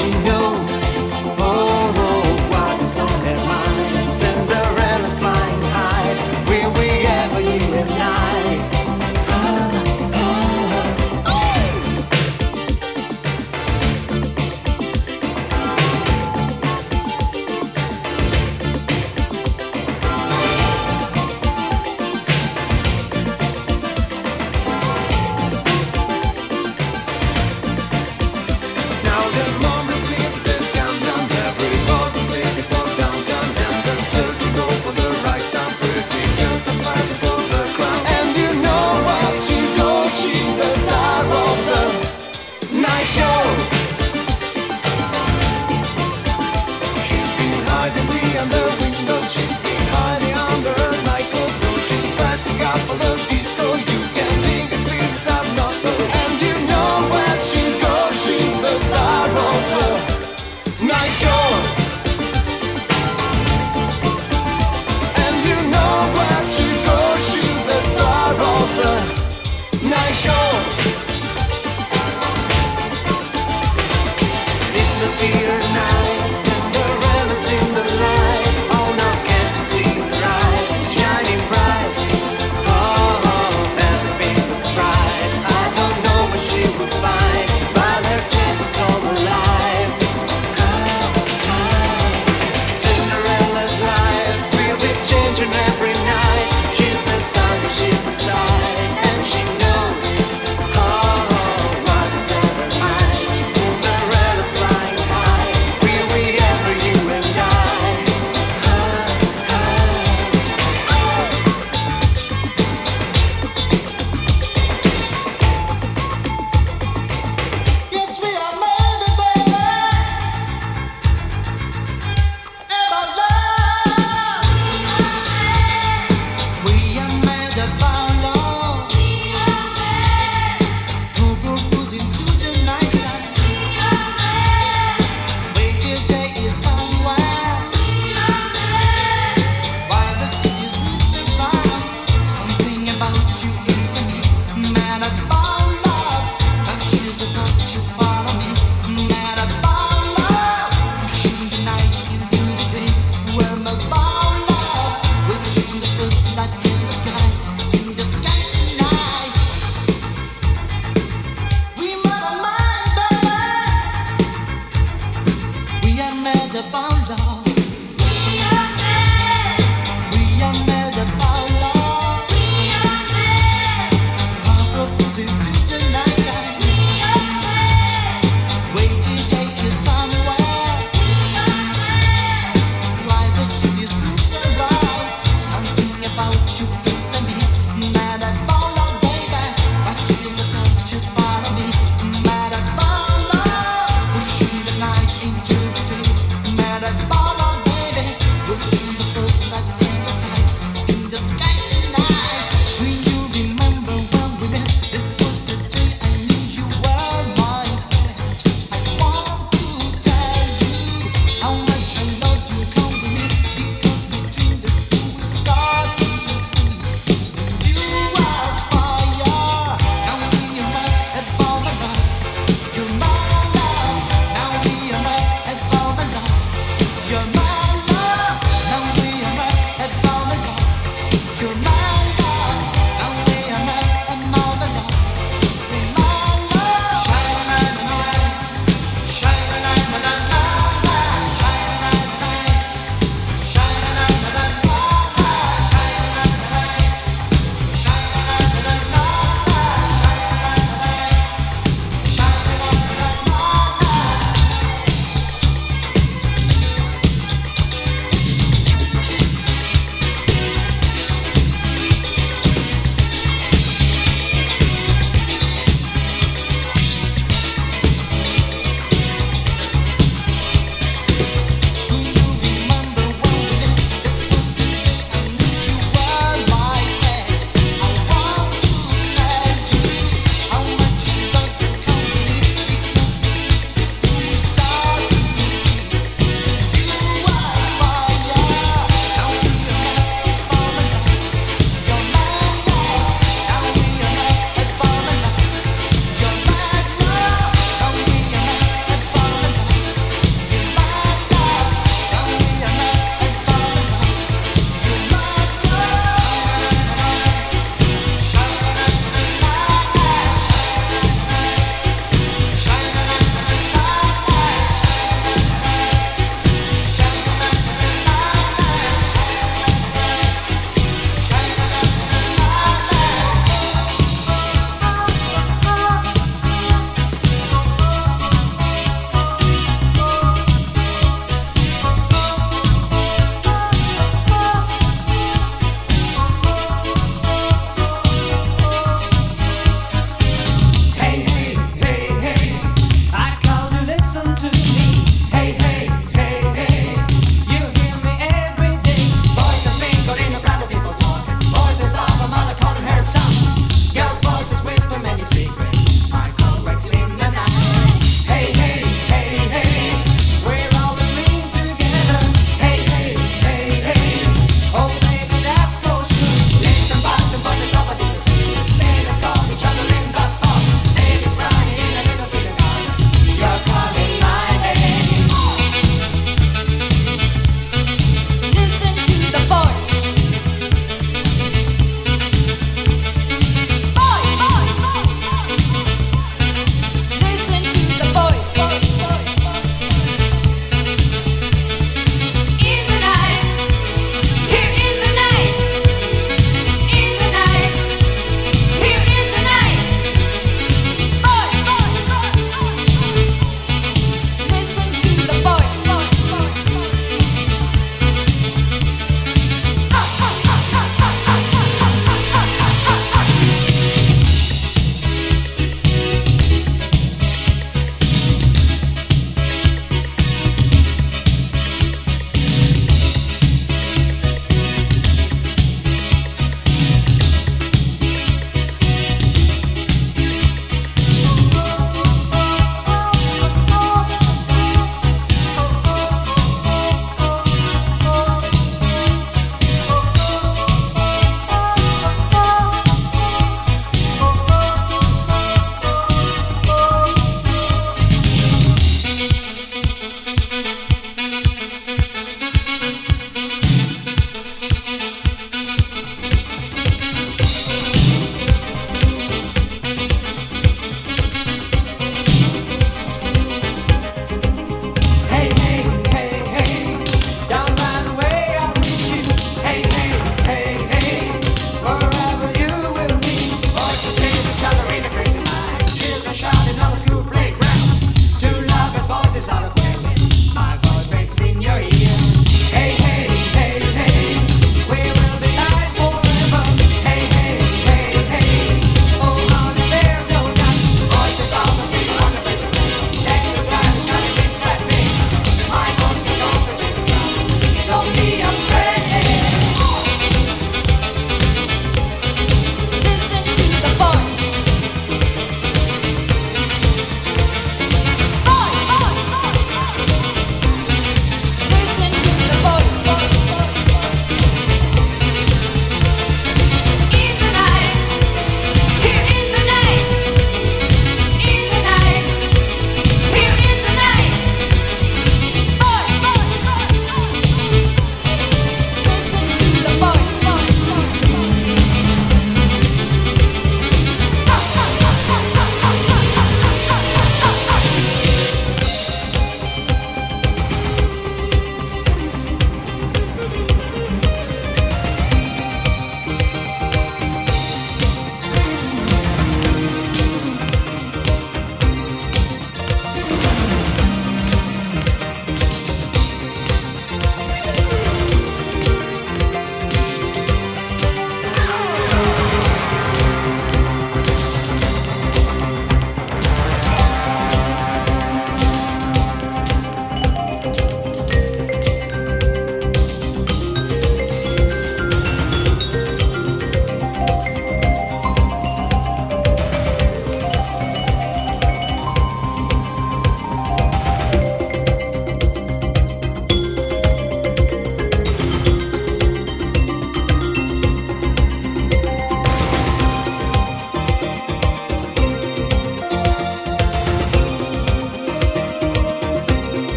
and she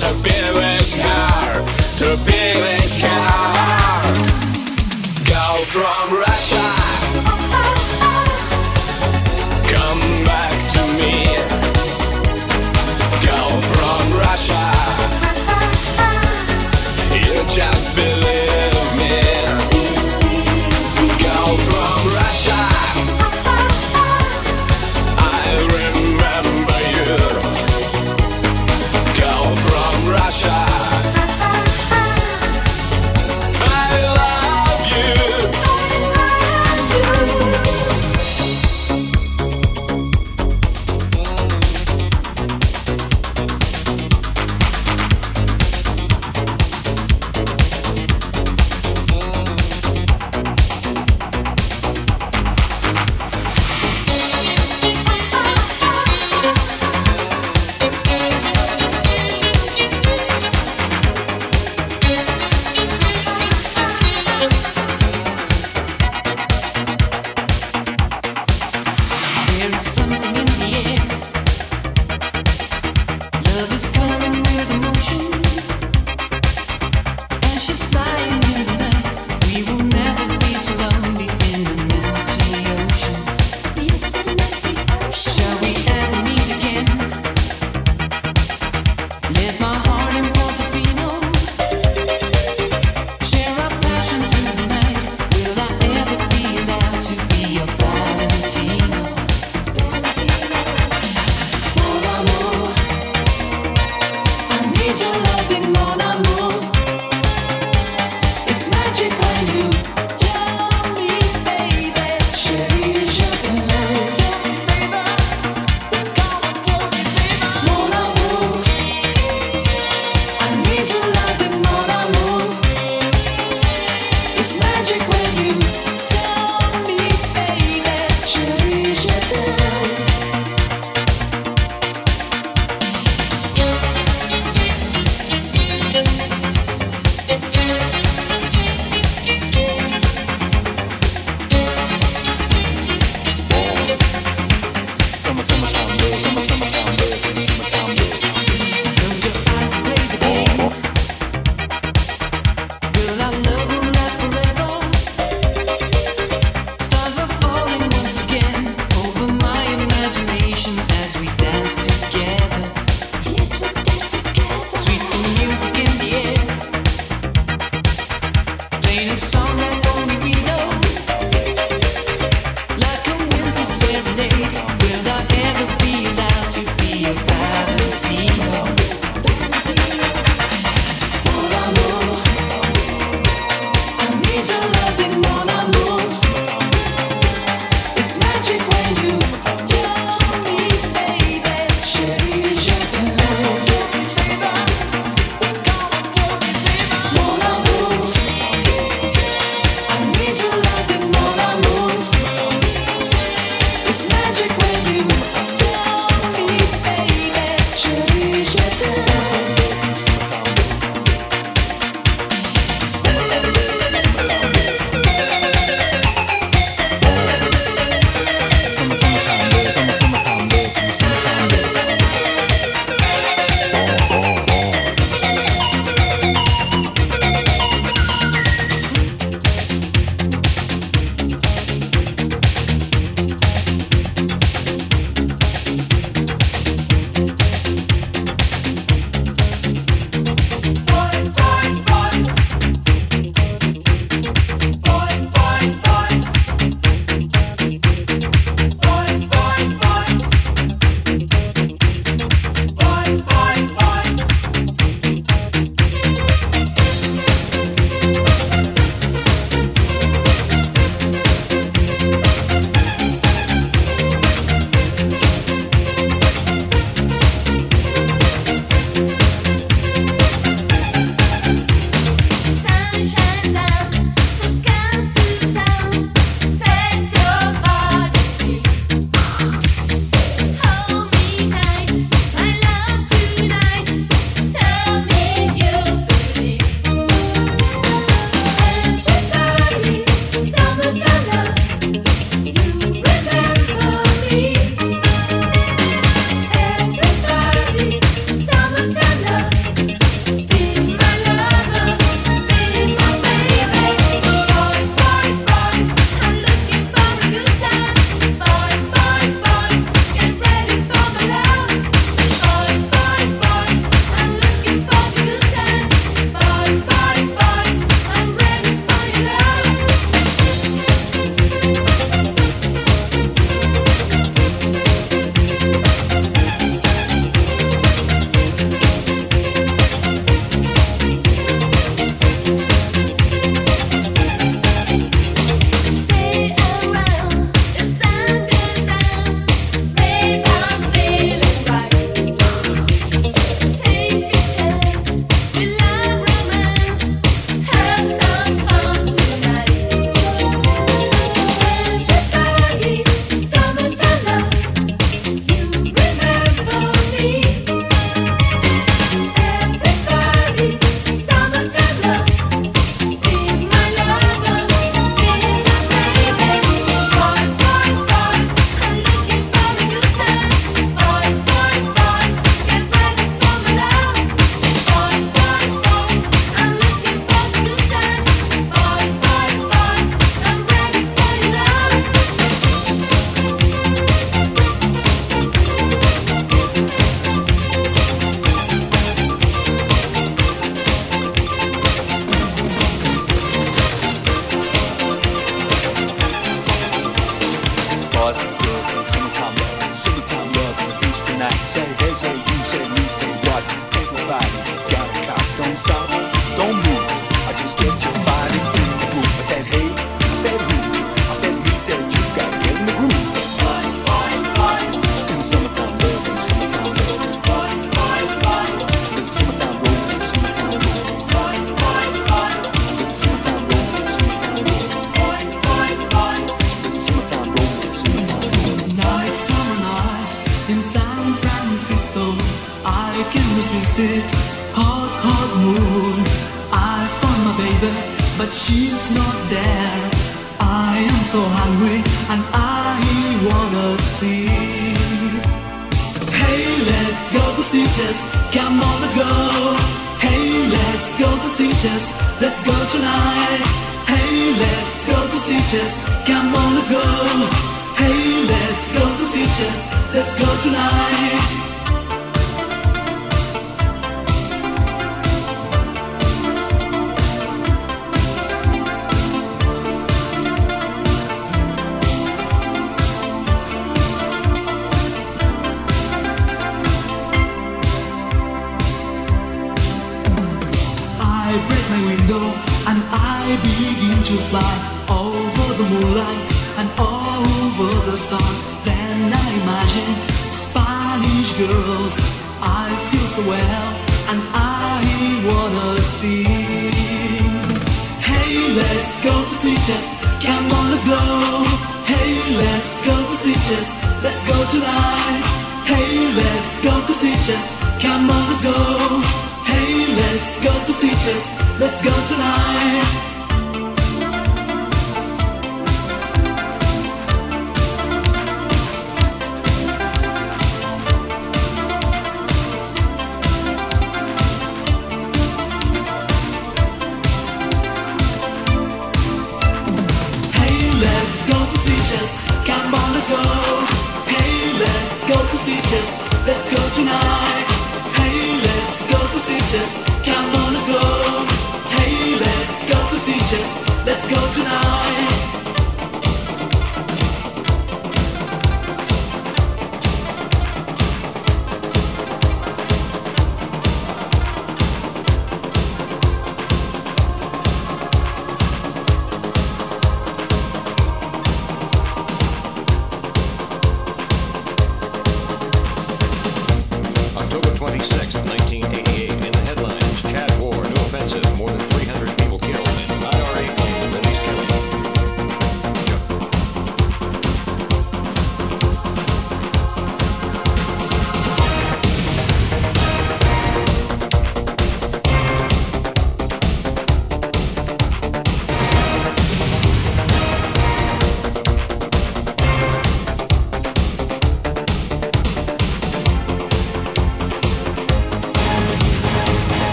I want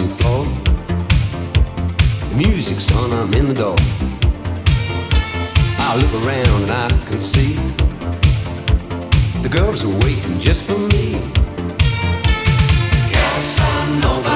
and floor. The music's on, I'm in the dark. I look around and I can see the girls are waiting just for me. Casanova.